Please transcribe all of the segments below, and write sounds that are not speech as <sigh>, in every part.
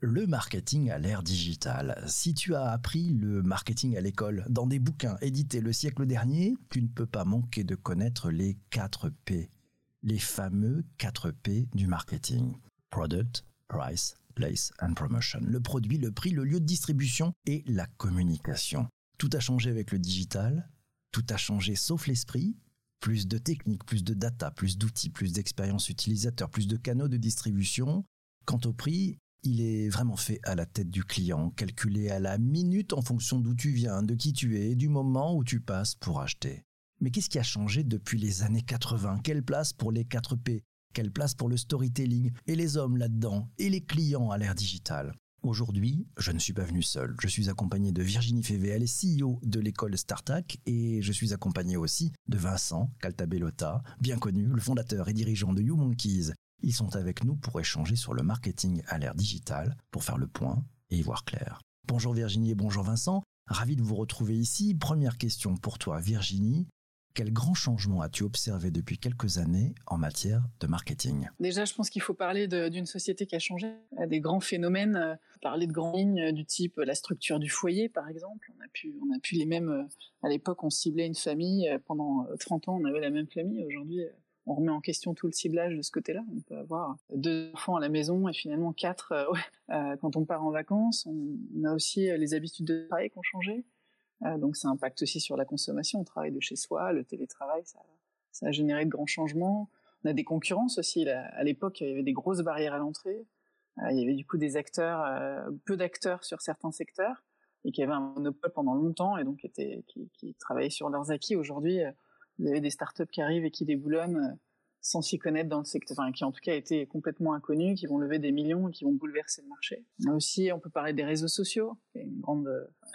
Le marketing à l'ère digitale. Si tu as appris le marketing à l'école, dans des bouquins édités le siècle dernier, tu ne peux pas manquer de connaître les 4 P. Les fameux 4 P du marketing. Product, Price, Place and Promotion. Le produit, le prix, le lieu de distribution et la communication. Tout a changé avec le digital, tout a changé sauf l'esprit. Plus de techniques, plus de data, plus d'outils, plus d'expérience utilisateur, plus de canaux de distribution. Quant au prix, il est vraiment fait à la tête du client, calculé à la minute en fonction d'où tu viens, de qui tu es du moment où tu passes pour acheter. Mais qu'est-ce qui a changé depuis les années 80 Quelle place pour les 4 P? Quelle place pour le storytelling Et les hommes là-dedans Et les clients à l'ère digitale? Aujourd'hui, je ne suis pas venu seul. Je suis accompagné de Virginie Févé, elle est CEO de l'école Startac et je suis accompagné aussi de Vincent Caltabellota, bien connu, le fondateur et dirigeant de YouMonkeys ils sont avec nous pour échanger sur le marketing à l'ère digitale, pour faire le point et y voir clair. Bonjour Virginie et bonjour Vincent, ravi de vous retrouver ici. Première question pour toi Virginie, quel grand changement as-tu observé depuis quelques années en matière de marketing? Déjà, je pense qu'il faut parler d'une société qui a changé, des grands phénomènes, euh, parler de grandes lignes euh, du type euh, la structure du foyer, par exemple. On a pu, on a pu les mêmes. À l'époque, on ciblait une famille. Pendant 30 ans, on avait la même famille. Aujourd'hui, on remet en question tout le ciblage de ce côté-là. On peut avoir deux enfants à la maison et finalement quatre euh, <laughs> euh, quand on part en vacances. On, a aussi euh, les habitudes de travail qui ont changé. donc ça impacte aussi sur la consommation. On travaille de chez soi, le télétravail, ça, a généré de grands changements. On a des concurrences aussi. à l'époque, il y avait des grosses barrières à l'entrée. il y avait du coup des acteurs, peu d'acteurs sur certains secteurs et qui avaient un monopole pendant longtemps et donc qui travaillaient sur leurs acquis. Aujourd'hui, vous avez des startups qui arrivent et qui déboulonnent euh, sans s'y connaître dans le secteur, enfin qui en tout cas étaient complètement inconnus, qui vont lever des millions et qui vont bouleverser le marché. Aussi, on peut parler des réseaux sociaux, qui est une grande,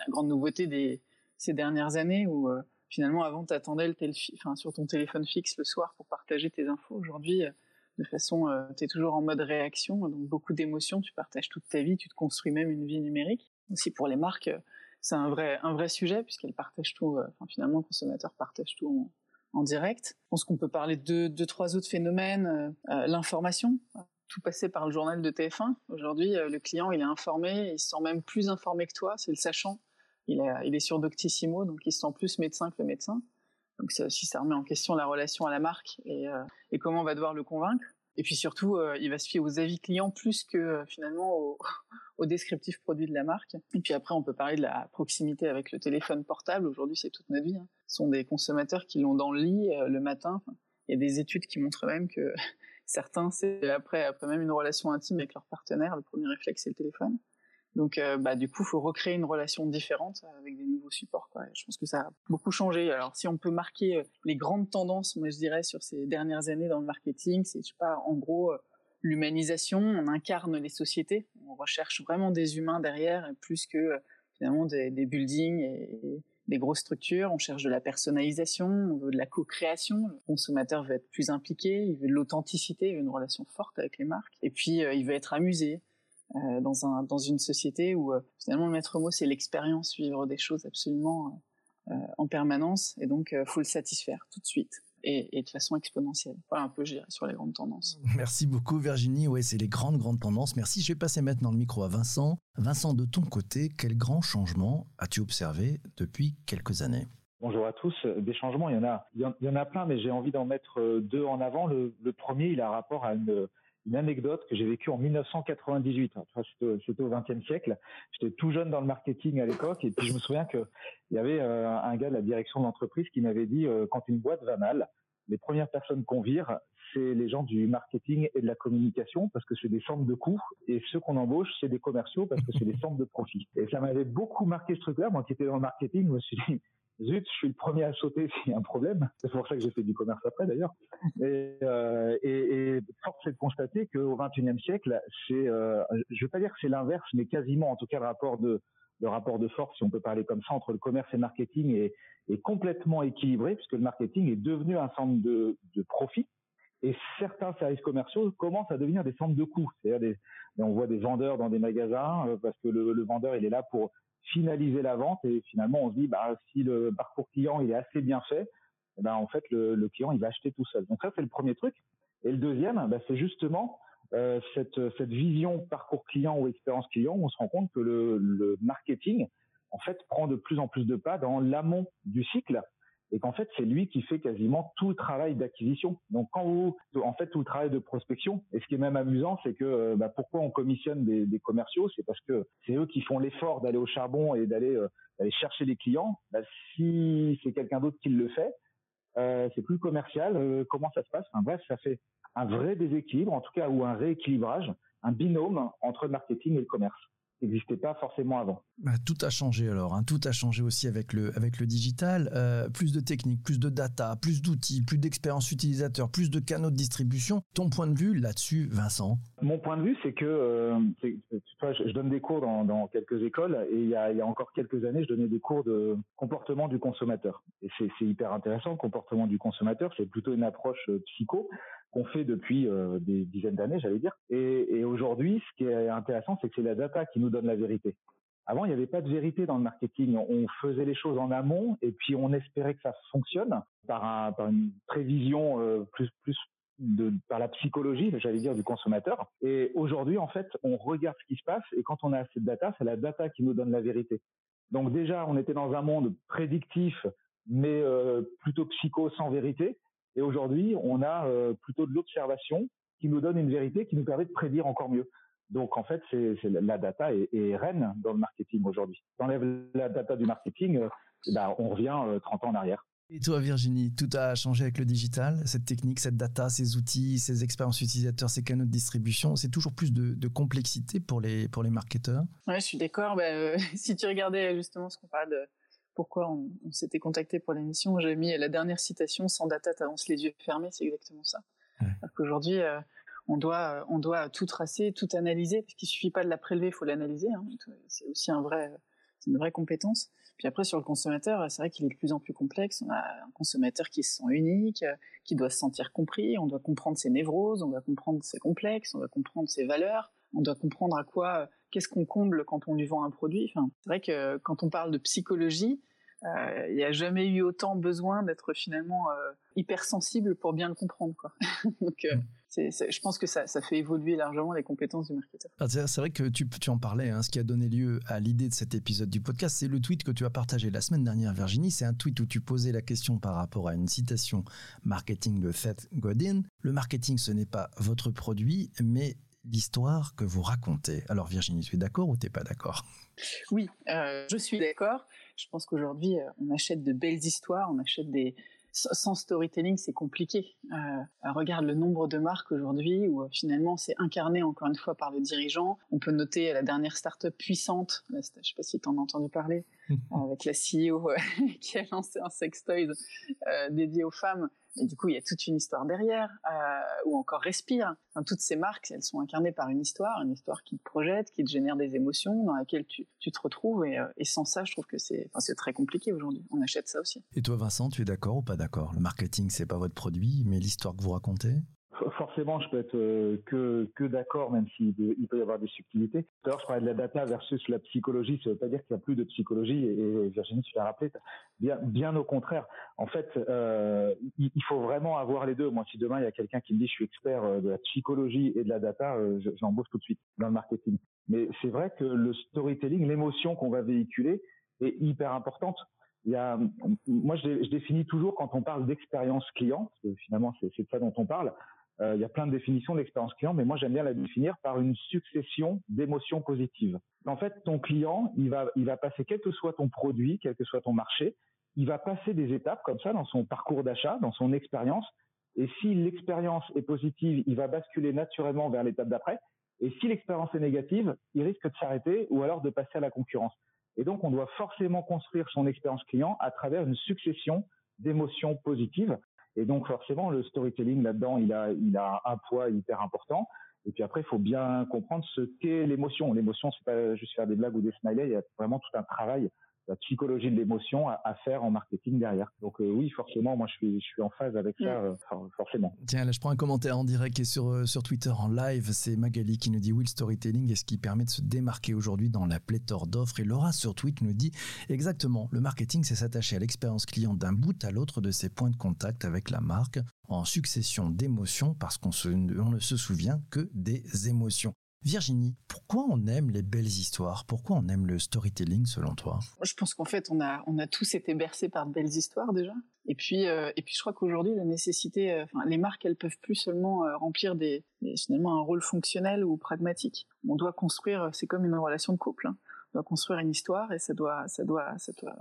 grande nouveauté des ces dernières années où euh, finalement avant tu attendais le enfin sur ton téléphone fixe le soir pour partager tes infos. Aujourd'hui, euh, de façon, tu es toujours en mode réaction, donc beaucoup d'émotions, tu partages toute ta vie, tu te construis même une vie numérique. Aussi pour les marques, c'est un vrai un vrai sujet puisqu'elles partagent tout. Enfin finalement, le consommateur partage tout en direct. Je pense qu'on peut parler de deux, trois autres phénomènes. Euh, euh, l'information, tout passé par le journal de TF1. Aujourd'hui, euh, le client, il est informé, il se sent même plus informé que toi, c'est le sachant. Il est, il est sur Doctissimo, donc il se sent plus médecin que le médecin. Donc ça aussi, ça remet en question la relation à la marque et, et comment on va devoir le convaincre. Et puis surtout, il va se fier aux avis clients plus que finalement au, <laughs> au descriptif produit de la marque. Et puis après, on peut parler de la proximité avec le téléphone portable. Aujourd'hui, c'est toute notre vie. Hein. Ce sont des consommateurs qui l'ont dans le lit euh, le matin. Il y a des études qui montrent même que <laughs> certains, c'est après, après même une relation intime avec leur partenaire, le premier réflexe, c'est le téléphone. Donc, euh, bah, du coup, faut recréer une relation différente avec des nouveaux supports. Quoi. je pense que ça a beaucoup changé. Alors, si on peut marquer euh, les grandes tendances, moi, je dirais, sur ces dernières années dans le marketing, c'est, je sais pas, en gros, l'humanisation, on incarne les sociétés, on recherche vraiment des humains derrière plus que finalement des, buildings et, des grosses structures. On cherche de la personnalisation, on veut de la co-création. Le consommateur veut être plus impliqué, il veut de l'authenticité, il veut une relation forte avec les marques. Et puis euh, il veut être amusé euh, dans un dans une société où euh, finalement le maître mot c'est l'expérience, vivre des choses absolument en permanence. Et donc faut le satisfaire tout de suite et, de façon exponentielle. Voilà un peu, je dirais, sur les grandes tendances. <laughs> Merci beaucoup, Virginie. Ouais, c'est les grandes, grandes tendances. Merci. Je vais passer maintenant le micro à Vincent. Vincent, de ton côté, quel grand changement as-tu observé depuis quelques années? Bonjour à tous. Des changements, il y en a, il y en a plein, mais j'ai envie d'en mettre euh, deux en avant. Le, premier, il a rapport à une, une anecdote que j'ai vécue en 1998. C'était au XXe siècle. J'étais tout jeune dans le marketing à l'époque, et puis je me souviens que il y avait euh, un gars de la direction de l'entreprise qui m'avait dit euh, quand une boîte va mal, les premières personnes qu'on vire, c'est les gens du marketing et de la communication parce que c'est des centres de coûts et ceux qu'on embauche, c'est des commerciaux parce que c'est des centres de profit. Et ça m'avait beaucoup marqué ce truc-là. Moi qui étais dans le marketing, je me suis dit, zut, je suis le premier à sauter <laughs> s'il y a un problème. C'est pour ça que j'ai fait du commerce après d'ailleurs. Et, euh, force est de constater qu'au XXIe siècle, c'est, euh, je vais pas dire que c'est l'inverse, mais quasiment, en tout cas, le rapport de force, si on peut parler comme ça, entre le commerce et le marketing est, complètement équilibré puisque le marketing est devenu un centre de, de profit et certains services commerciaux commencent à devenir des centres de coûts. C'est-à-dire on voit des vendeurs dans des magasins euh, parce que le, vendeur il est là pour finaliser la vente et finalement on se dit bah si le parcours client il est assez bien fait, eh ben en fait le, client il va acheter tout seul. Donc ça c'est le premier truc. Et le deuxième, bah, c'est justement cette, cette vision parcours client ou expérience client, on se rend compte que le, le marketing, en fait, prend de plus en plus de pas dans l'amont du cycle et qu'en fait c'est lui qui fait quasiment tout le travail d'acquisition. Donc quand vous, en fait tout le travail de prospection, et ce qui est même amusant, c'est que euh, bah, pourquoi on commissionne des, commerciaux, c'est parce que c'est eux qui font l'effort d'aller au charbon et d'aller euh, chercher les clients. Bah, si c'est quelqu'un d'autre qui le fait, euh, c'est plus commercial. Comment ça se passe? Enfin, Bref, ça fait un vrai déséquilibre, en tout cas, ou un rééquilibrage, un binôme entre le marketing et le commerce n'existait pas forcément avant. Bah, tout a changé alors, hein. tout a changé aussi avec le, avec le digital. Euh, plus de techniques, plus de data, plus d'outils, plus d'expérience utilisateur, plus de canaux de distribution. Ton point de vue là-dessus, Vincent? Mon point de vue, c'est que euh, je, donne des cours dans, dans quelques écoles et il y, a, il y, a, encore quelques années, je donnais des cours de comportement du consommateur. Et c'est hyper intéressant, le comportement du consommateur, c'est plutôt une approche euh, psycho qu'on fait depuis euh, des dizaines d'années, j'allais dire. Et, aujourd'hui, ce qui est intéressant, c'est que c'est la data qui nous donne la vérité. Avant, il n'y avait pas de vérité dans le marketing. On faisait les choses en amont et puis on espérait que ça fonctionne par, un, par une prévision euh, plus, par la psychologie, j'allais dire, du consommateur. Et aujourd'hui, en fait, on regarde ce qui se passe et quand on a assez de data, c'est la data qui nous donne la vérité. Donc déjà, on était dans un monde prédictif, mais euh, plutôt psycho, sans vérité. Et aujourd'hui, on a euh, plutôt de l'observation qui nous donne une vérité qui nous permet de prédire encore mieux. Donc en fait, c'est la data est, est, reine dans le marketing aujourd'hui. T'enlèves la data du marketing, euh, bah, on revient 30 euh, ans en arrière. Et toi, Virginie, tout a changé avec le digital, cette technique, cette data, ces outils, ces expériences utilisateurs, ces canaux de distribution. C'est toujours plus de, de, complexité pour les pour les marketeurs? Ouais, je suis d'accord. Bah, <laughs> si tu regardais justement ce qu'on parle de pourquoi on, s'était contacté pour l'émission. J'ai mis la dernière citation sans data, t'avances les yeux fermés, c'est exactement ça. Ouais. Qu'aujourd'hui, euh, on doit, on doit tout tracer, tout analyser, parce qu'il suffit pas de la prélever, il faut l'analyser. Hein. C'est aussi un vrai, une vraie compétence. Puis après, sur le consommateur, c'est vrai qu'il est de plus en plus complexe. On a un consommateur qui se sent unique, qui doit se sentir compris. On doit comprendre ses névroses, on doit comprendre ses complexes, on doit comprendre ses valeurs. On doit comprendre à quoi, qu'est-ce qu'on comble quand on lui vend un produit? C'est vrai que quand on parle de psychologie, euh, il n'y a jamais eu autant besoin d'être finalement euh, hypersensible pour bien le comprendre. <laughs> Donc, euh, je pense que ça, fait évoluer largement les compétences du marketeur. Ah, c'est vrai que tu, tu en parlais, hein, ce qui a donné lieu à l'idée de cet épisode du podcast, c'est le tweet que tu as partagé la semaine dernière, Virginie. C'est un tweet où tu posais la question par rapport à une citation marketing de Seth Godin. Le marketing, ce n'est pas votre produit, mais l'histoire que vous racontez. Alors Virginie, tu es d'accord ou tu n'es pas d'accord? Oui, euh, je suis d'accord. Je pense qu'aujourd'hui, euh, on achète de belles histoires, on achète des... Sans storytelling, c'est compliqué. Euh, regarde le nombre de marques aujourd'hui où finalement c'est incarné encore une fois par le dirigeant. On peut noter la dernière start-up puissante, je ne sais pas si tu en as entendu parler, <laughs> avec la CEO <laughs> qui a lancé un sex toys dédié aux femmes et du coup, il y a toute une histoire derrière, euh, ou encore Respire. Enfin, toutes ces marques, elles sont incarnées par une histoire, une histoire qui te projette, qui te génère des émotions, dans laquelle tu, tu te retrouves. Et, euh, sans ça, je trouve que c'est très compliqué aujourd'hui. On achète ça aussi. Et toi, Vincent, tu es d'accord ou pas d'accord? Le marketing, c'est pas votre produit, mais l'histoire que vous racontez? Forcément, je peux être euh, que, que d'accord, même s'il il peut y avoir des subtilités. L'heure, je parlais de la data versus la psychologie. Ça ne veut pas dire qu'il n'y a plus de psychologie. Et, Virginie, tu l'as rappelé. Bien, au contraire. En fait, euh, il, faut vraiment avoir les deux. Moi, si demain il y a quelqu'un qui me dit je suis expert euh, de la psychologie et de la data, j'embauche tout de suite dans le marketing. Mais c'est vrai que le storytelling, l'émotion qu'on va véhiculer, est hyper importante. Moi, je, je définis toujours quand on parle d'expérience client, parce que finalement c'est de ça dont on parle. Euh, il y a plein de définitions de l'expérience client, mais moi j'aime bien la définir par une succession d'émotions positives. En fait, ton client, il va, il va passer, quel que soit ton produit, quel que soit ton marché, il va passer des étapes comme ça dans son parcours d'achat, dans son expérience. Et si l'expérience est positive, il va basculer naturellement vers l'étape d'après. Et si l'expérience est négative, il risque de s'arrêter ou alors de passer à la concurrence. Et donc, on doit forcément construire son expérience client à travers une succession d'émotions positives. Et donc forcément, le storytelling là-dedans, il a, il a un poids hyper important. Et puis après, il faut bien comprendre ce qu'est l'émotion. L'émotion, c'est pas juste faire des blagues ou des smileys. Il y a vraiment tout un travail la psychologie de l'émotion à, faire en marketing derrière. Donc oui, forcément, moi je suis, je suis en phase avec ça, mm. forcément. Tiens, là je prends un commentaire en direct qui est sur, sur Twitter en live. C'est Magali qui nous dit oui, le storytelling est ce qui permet de se démarquer aujourd'hui dans la pléthore d'offres. Et Laura sur Twitter nous dit exactement, le marketing c'est s'attacher à l'expérience client d'un bout à l'autre de ses points de contact avec la marque en succession d'émotions parce qu'on ne se souvient que des émotions. Virginie, pourquoi on aime les belles histoires? Pourquoi on aime le storytelling selon toi? Je pense qu'en fait, on a, on a tous été bercés par de belles histoires déjà. Et puis, euh, et puis je crois qu'aujourd'hui, la nécessité, euh, les marques, elles peuvent plus seulement euh, remplir finalement un rôle fonctionnel ou pragmatique. On doit construire, c'est comme une relation de couple. Hein. On doit construire une histoire et ça doit, ça doit, ça doit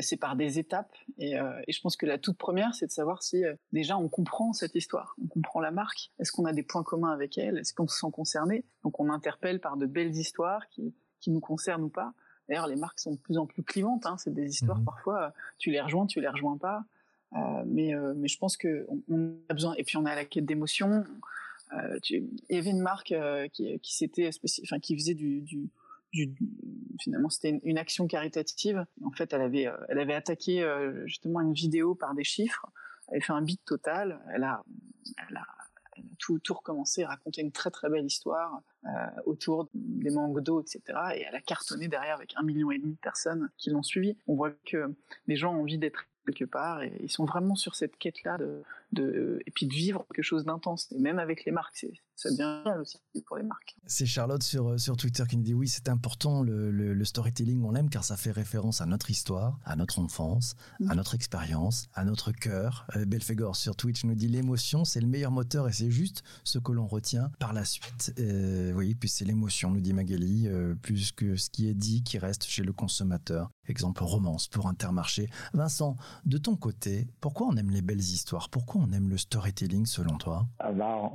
c'est par des étapes. Et, euh, et, je pense que la toute première, c'est de savoir si euh, déjà on comprend cette histoire, on comprend la marque. Est-ce qu'on a des points communs avec elle? Est-ce qu'on se sent concerné? Donc on interpelle par de belles histoires qui, qui nous concernent ou pas. D'ailleurs, les marques sont de plus en plus clivantes. Hein. C'est des histoires mmh parfois, tu les rejoins, tu les rejoins pas. Euh, mais, euh, mais je pense que on, a besoin. Et puis on a la quête d'émotion. il y avait une marque qui, qui s'était, enfin qui faisait du, du finalement c'était une, action caritative. En fait, elle avait, euh, elle avait attaqué euh, justement une vidéo par des chiffres. Elle avait fait un beat total. Elle a, elle a, tout, tout recommencé, raconté une très très belle histoire euh, autour des manques d'eau, etc. Et elle a cartonné derrière avec un million et demi de personnes qui l'ont suivi. On voit que les gens ont envie d'être quelque part et ils sont vraiment sur cette quête là de, de et puis de vivre quelque chose d'intense. Et même avec les marques ça devient bien aussi pour les marques. C'est Charlotte sur euh, sur Twitter qui nous dit oui c'est important le, le, storytelling on l'aime car ça fait référence à notre histoire à notre enfance à mm. notre expérience à notre cœur. Euh, Belfegor sur Twitch nous dit l'émotion c'est le meilleur moteur et c'est juste ce que l'on retient par la suite. Euh, oui puis c'est l'émotion nous dit Magali euh, plus que ce qui est dit qui reste chez le consommateur. Exemple romance pour Intermarché. Vincent de ton côté, pourquoi on aime les belles histoires? Pourquoi on aime le storytelling selon toi? Ah bah,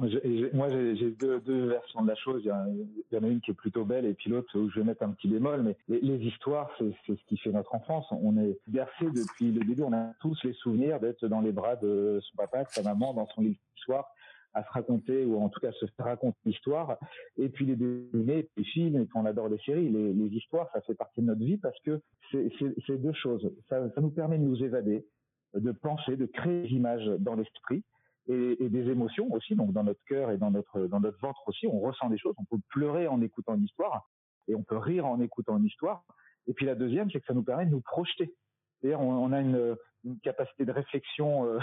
Moi, j'ai deux, versions de la chose. Il y, en a une qui est plutôt belle et puis l'autre où je vais mettre un petit bémol. Mais les, histoires, c'est ce qui fait notre enfance. On est bercé depuis le début. On a tous les souvenirs d'être dans les bras de son papa, de sa maman, dans son lit le soir à se raconter ou en tout cas se raconter l'histoire et puis les dessiner, les films et on adore les séries, les, histoires, ça fait partie de notre vie parce que c'est deux choses. Ça, nous permet de nous évader, de penser, de créer des images dans l'esprit et, des émotions aussi, donc dans notre cœur et dans notre dans notre ventre aussi, on ressent des choses. On peut pleurer en écoutant une histoire et on peut rire en écoutant une histoire. Et puis la deuxième, c'est que ça nous permet de nous projeter. C'est-à-dire, on, a une, capacité de réflexion euh,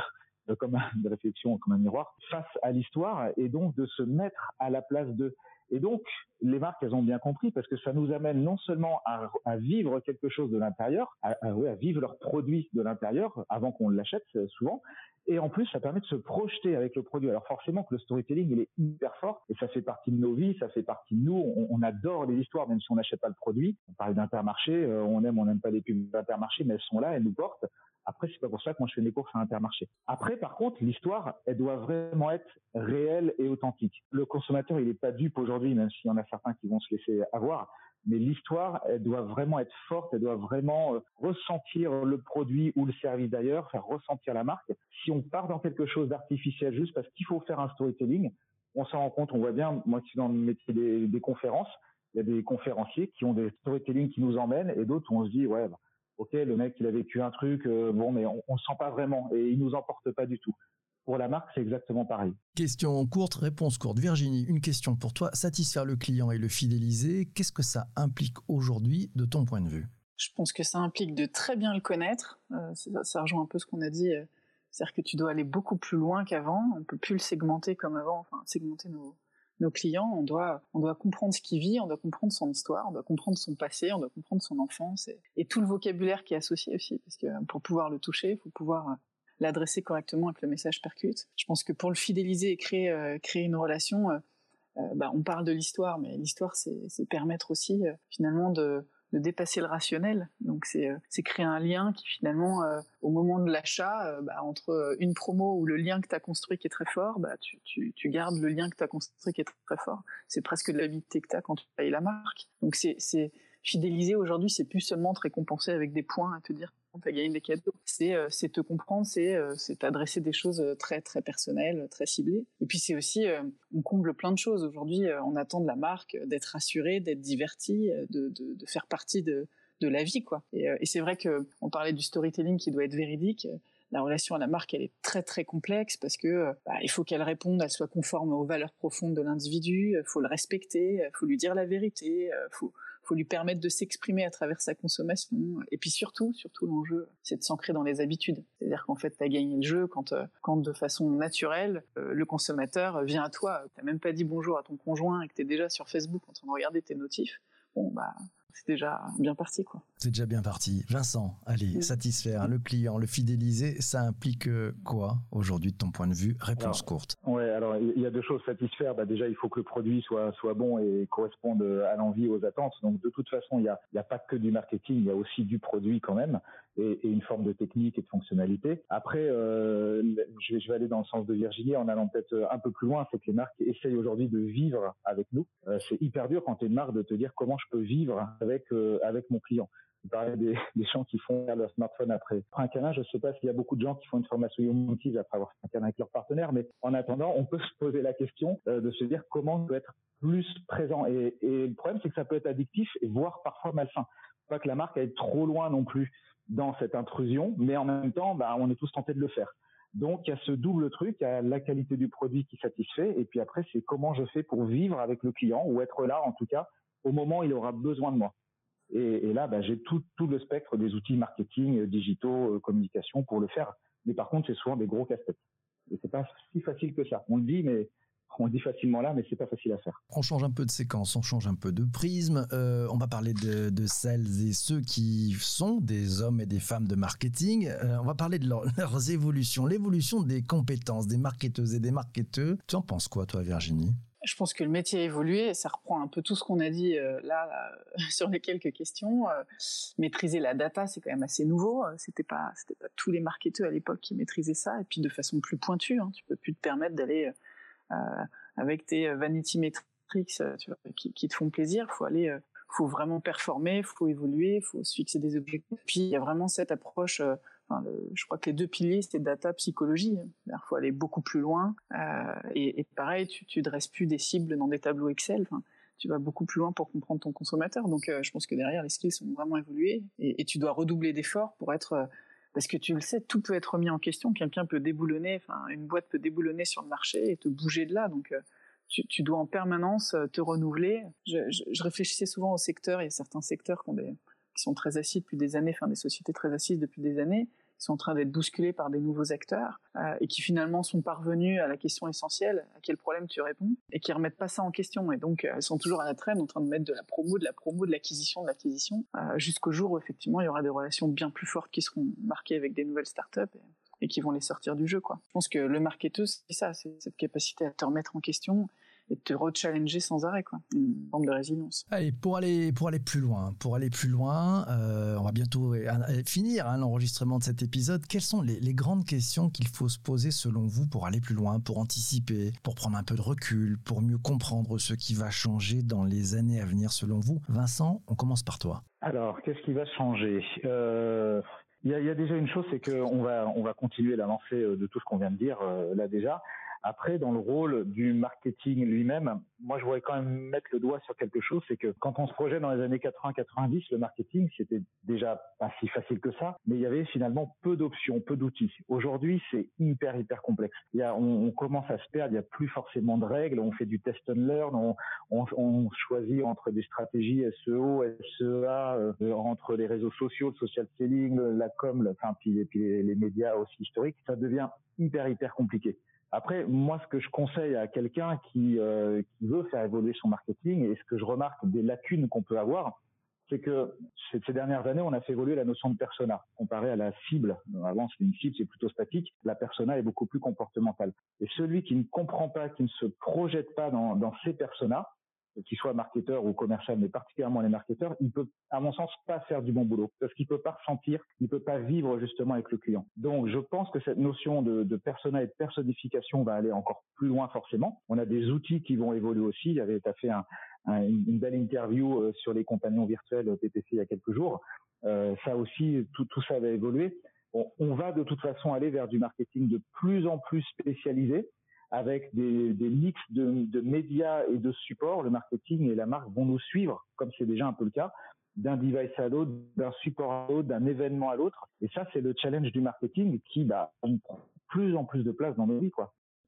<laughs> comme de réflexion, comme un miroir, face à l'histoire et donc de se mettre à la place de. Et donc, les marques, elles ont bien compris parce que ça nous amène non seulement à, vivre quelque chose de l'intérieur, à, vivre leur produit de l'intérieur avant qu'on l'achète euh, souvent, et en plus, ça permet de se projeter avec le produit. Alors forcément que le storytelling, il est hyper fort et ça fait partie de nos vies, ça fait partie de nous. On, on adore les histoires, même si on n'achète pas le produit. On parle d'Intermarché, euh, on aime, on n'aime pas les pubs d'Intermarché, mais elles sont là, elles nous portent. Après, c'est pas pour ça que moi je fais mes courses à Intermarché. Après, par contre, l'histoire, elle doit vraiment être réelle et authentique. Le consommateur, il est pas dupe aujourd'hui, même s'il y en a certains qui vont se laisser avoir. Mais l'histoire, elle doit vraiment être forte, elle doit vraiment euh, ressentir le produit ou le service d'ailleurs, faire ressentir la marque. Si on part dans quelque chose d'artificiel juste parce qu'il faut faire un storytelling, on s'en rend compte, on voit bien, moi qui suis dans le métier des, des conférences, il y a des conférenciers qui ont des storytelling qui nous emmènent et d'autres où on se dit, ouais, bah, ok, le mec il a vécu un truc, euh, bon, mais on, on sent pas vraiment et il nous emporte pas du tout. Pour la marque, c'est exactement pareil. Question courte, réponse courte. Virginie, une question pour toi. Satisfaire le client et le fidéliser, qu'est-ce que ça implique aujourd'hui de ton point de vue? Je pense que ça implique de très bien le connaître. Euh, ça, ça, rejoint un peu ce qu'on a dit. Euh, c'est-à-dire que tu dois aller beaucoup plus loin qu'avant. On peut plus le segmenter comme avant, enfin segmenter nos, nos clients, on doit, on doit comprendre ce qu'il vit, on doit comprendre son histoire, on doit comprendre son passé, on doit comprendre son enfance et, tout le vocabulaire qui est associé aussi, parce que pour pouvoir le toucher, il faut pouvoir euh, l'adresser correctement que le message percute. Je pense que pour le fidéliser et créer, euh, créer une relation, euh, bah, on parle de l'histoire, mais l'histoire, c'est permettre aussi finalement de, de dépasser le rationnel. Donc c'est euh, créer un lien qui finalement, euh, au moment de l'achat, euh, bah, entre une promo ou le lien que tu as construit qui est très fort, bah, tu, tu, gardes le lien que tu as construit qui est très, fort. C'est presque de l'habitude que tu as quand tu payes la marque. Donc c'est fidéliser aujourd'hui, c'est plus seulement te récompenser avec des points à te dire tu as gagné des cadeaux. C'est euh, c'est te comprendre, c'est euh, t'adresser des choses euh, très très personnelles, très ciblées. Et puis c'est aussi on comble plein de choses aujourd'hui. on attend de la marque d'être rassuré, d'être diverti, de, de, faire partie de de la vie, quoi. Et, c'est vrai que on parlait du storytelling qui doit être véridique la relation à la marque, elle est très très complexe parce que bah, il faut qu'elle réponde, elle soit conforme aux valeurs profondes de l'individu, il faut le respecter, il faut lui dire la vérité, faut, faut lui permettre de s'exprimer à travers sa consommation. Et puis surtout, surtout l'enjeu, c'est de s'ancrer dans les habitudes. C'est-à-dire qu'en fait, tu as gagné le jeu quand, euh, quand de façon naturelle, euh, le consommateur vient à toi. Tu même pas dit bonjour à ton conjoint et que tu es déjà sur Facebook en train de regarder tes notifs. Bon, bah, c'est déjà bien parti, quoi. C'est déjà bien parti. Vincent, allez, satisfaire le client, le fidéliser, ça implique euh, quoi aujourd'hui de ton point de vue? Réponse courte. Ouais, alors il y a deux choses. Satisfaire, bah, déjà il faut que le produit soit soit bon et corresponde à l'envie, aux attentes. Donc de toute façon, il n'y a, y a pas que du marketing, il y a aussi du produit quand même et, et, une forme de technique et de fonctionnalité. Après, euh, je, je, vais aller dans le sens de Virginie en allant peut-être un peu plus loin, c'est que les marques essayent aujourd'hui de vivre avec nous. Euh, c'est hyper dur quand tu es une marque de te dire comment je peux vivre avec euh, avec mon client. Tu parlais <laughs> des, gens qui font leur smartphone après, un câlin. Je ne sais pas s'il y a beaucoup de gens qui font une formation Yomotive après avoir fait un câlin avec leur partenaire, mais en attendant, on peut <laughs> se poser la question euh, de se dire comment on peut être plus présent. Et, et le problème, c'est que ça peut être addictif et voire parfois malsain. Pas que la marque aille trop loin non plus dans cette intrusion, mais en même temps, bah, on est tous tentés de le faire. Donc il y a ce double truc, il y a la qualité du produit qui satisfait, et puis après c'est comment je fais pour vivre avec le client ou être là en tout cas au moment où il aura besoin de moi. Et, là, bah, j'ai tout, le spectre des outils marketing, euh, digitaux, euh, communication pour le faire. Mais par contre, c'est souvent des gros casse-têtes. Et c'est pas si facile que ça. On le dit, mais on dit facilement là, mais c'est pas facile à faire. On change un peu de séquence, on change un peu de prisme. Euh, on va parler de, celles et ceux qui sont des hommes et des femmes de marketing. On va parler de leur, <laughs> leurs évolutions, l'évolution des compétences des marketeuses et des marketeurs. Tu en penses quoi, toi, Virginie? Je pense que le métier a évolué, ça reprend un peu tout ce qu'on a dit euh, là, là, <laughs> sur les quelques questions. Euh, maîtriser la data, c'est quand même assez nouveau. Euh, c'était pas, pas tous les marketeurs à l'époque qui maîtrisaient ça, et puis de façon plus pointue. Hein, tu peux plus te permettre d'aller euh, avec tes vanity metrics qui, te font plaisir. Faut aller, faut vraiment performer, faut évoluer, faut se fixer des objectifs. Puis il y a vraiment cette approche Je crois que les deux piliers, c'est data, psychologie. Il faut aller beaucoup plus loin. Euh, et, pareil, tu, tu dresses plus des cibles dans des tableaux Excel. Tu vas beaucoup plus loin pour comprendre ton consommateur. Donc, euh, je pense que derrière, les skills sont vraiment évolués. Et, tu dois redoubler d'efforts pour être... Euh, parce que tu le sais, tout peut être remis en question. Quelqu'un peut déboulonner, une boîte peut déboulonner sur le marché et te bouger de là. Donc, tu, dois en permanence te renouveler. Je, je, je, réfléchissais souvent au secteur. Il y a certains secteurs qui ont des qui sont très assis depuis des années, enfin des sociétés très assises depuis des années, qui sont en train d'être bousculés par des nouveaux acteurs euh, et qui finalement sont parvenus à la question essentielle à quel problème tu réponds et qui remettent pas ça en question et donc elles sont toujours à la traîne en train de mettre de la promo, de la promo, de l'acquisition, de l'acquisition euh, jusqu'au jour où effectivement il y aura des relations bien plus fortes qui seront marquées avec des nouvelles startups et, qui vont les sortir du jeu quoi. Je pense que le marketeur c'est ça, c'est cette capacité à te remettre en question et te rechallenger sans arrêt, quoi. Une forme de résilience. Allez, pour aller, pour aller plus loin, pour aller plus loin, euh, on va bientôt finir hein, l'enregistrement de cet épisode. Quelles sont les, les grandes questions qu'il faut se poser selon vous pour aller plus loin, pour anticiper, pour prendre un peu de recul, pour mieux comprendre ce qui va changer dans les années à venir selon vous? Vincent, on commence par toi. Alors, qu'est-ce qui va changer? Euh... Il y, a, il y, a, déjà une chose, c'est qu'on va, on va continuer la lancée de tout ce qu'on vient de dire euh, là déjà. Après, dans le rôle du marketing lui-même, moi, je voudrais quand même mettre le doigt sur quelque chose, c'est que quand on se projette dans les années 80-90, le marketing, c'était déjà pas si facile que ça, mais il y avait finalement peu d'options, peu d'outils. Aujourd'hui, c'est hyper, hyper complexe. On, commence à se perdre, il n'y a plus forcément de règles, on fait du test and learn, on, choisit entre des stratégies SEO, SEA, euh, entre les réseaux sociaux, le social selling, la com, le, enfin, puis, les médias aussi historiques, ça devient hyper, hyper compliqué. Après, moi, ce que je conseille à quelqu'un qui, euh, qui veut faire évoluer son marketing et ce que je remarque des lacunes qu'on peut avoir, c'est que ces dernières années, on a fait évoluer la notion de persona comparé à la cible. Avant, une cible, c'est plutôt statique. La persona est beaucoup plus comportementale. Et celui qui ne comprend pas, qui ne se projette pas dans, dans ces personas, qu'il soit marketeur ou commercial, mais particulièrement les marketeurs, il peut, à mon sens, pas faire du bon boulot parce qu'il peut pas ressentir, il peut pas vivre justement avec le client. Donc, je pense que cette notion de, de persona et de personnification va aller encore plus loin forcément. On a des outils qui vont évoluer aussi. Il y avait, fait un, un, une belle interview euh, sur les compagnons virtuels TPC il y a quelques jours. Euh, ça aussi, tout, tout ça va évoluer. On va de toute façon aller vers du marketing de plus en plus spécialisé avec des, des mix de, médias et de supports, le marketing et la marque vont nous suivre, comme c'est déjà un peu le cas. d'un device à l'autre, d'un support à l'autre, d'un événement à l'autre. Et ça, c'est le challenge du marketing qui bah, prend plus en plus de place dans nos vies.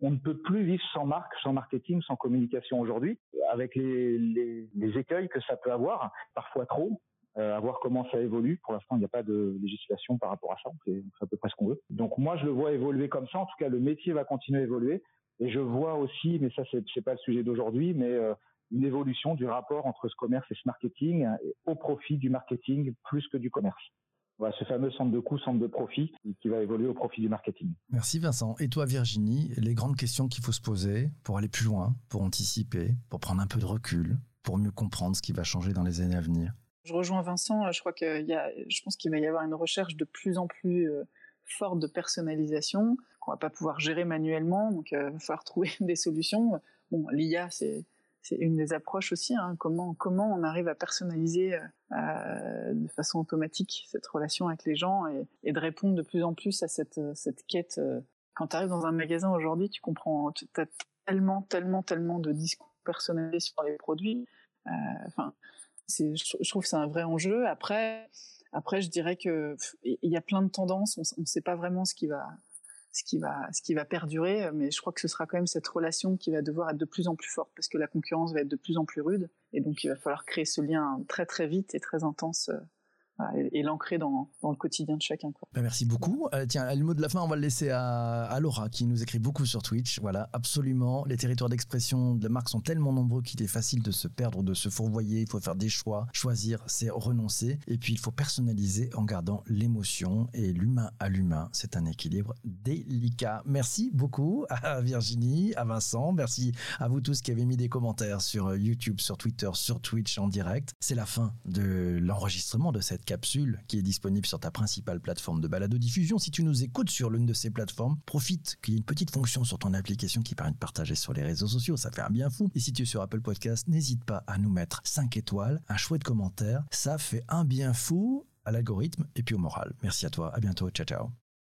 On ne peut plus vivre sans marque, sans marketing, sans communication aujourd'hui, avec les, écueils que ça peut avoir, parfois trop. Euh, à voir comment ça évolue. Pour l'instant, il n'y a pas de législation par rapport à ça. C'est à peu près ce qu'on veut. Donc moi, je le vois évoluer comme ça. En tout cas, le métier va continuer à évoluer. Et je vois aussi, mais ça, c'est, c'est pas le sujet d'aujourd'hui, mais euh, une évolution du rapport entre ce commerce et ce marketing hein, au profit du marketing plus que du commerce. Voilà, ce fameux centre de coût, centre de profit, qui va évoluer au profit du marketing. Merci Vincent. Et toi Virginie, les grandes questions qu'il faut se poser pour aller plus loin, pour anticiper, pour prendre un peu de recul, pour mieux comprendre ce qui va changer dans les années à venir? Je rejoins Vincent, je crois qu'il y a, je pense qu'il va y avoir une recherche de plus en plus euh, forte de personnalisation qu'on va pas pouvoir gérer manuellement, donc euh, il va falloir <laughs> trouver des solutions. Bon, l'IA, c'est c'est une des approches aussi. Hein, comment comment on arrive à personnaliser euh, de façon automatique cette relation avec les gens et, de répondre de plus en plus à cette cette quête. Euh, quand tu arrives dans un magasin aujourd'hui, tu comprends, tu as tellement tellement tellement de discours personnalisés sur les produits. Euh, enfin, je trouve c'est un vrai enjeu. Après après, je dirais que il y a plein de tendances. On ne sait pas vraiment ce qui va ce qui va ce qui va perdurer mais je crois que ce sera quand même cette relation qui va devoir être de plus en plus forte parce que la concurrence va être de plus en plus rude et donc il va falloir créer ce lien très très vite et très intense euh, et, l'ancrer dans, dans, le quotidien de chacun. Ben merci beaucoup. Euh, tiens, le mot de la fin, on va le laisser à, à, Laura qui nous écrit beaucoup sur Twitch. Voilà, absolument. Les territoires d'expression de la marque sont tellement nombreux qu'il est facile de se perdre, de se fourvoyer. Il faut faire des choix. Choisir, c'est renoncer. Et puis, il faut personnaliser en gardant l'émotion et l'humain à l'humain. C'est un équilibre délicat. Merci beaucoup à Virginie, à Vincent. Merci à vous tous qui avez mis des commentaires sur YouTube, sur Twitter, sur Twitch en direct. C'est la fin de l'enregistrement de cette capsule qui est disponible sur ta principale plateforme de balado-diffusion. Si tu nous écoutes sur l'une de ces plateformes, profite qu'il y ait une petite fonction sur ton application qui permet de partager sur les réseaux sociaux. Ça fait un bien fou. Et si tu es sur Apple Podcast, n'hésite pas à nous mettre 5 étoiles, un chouette commentaire. Ça fait un bien fou à l'algorithme et puis au moral. Merci à toi. À bientôt. Ciao, ciao.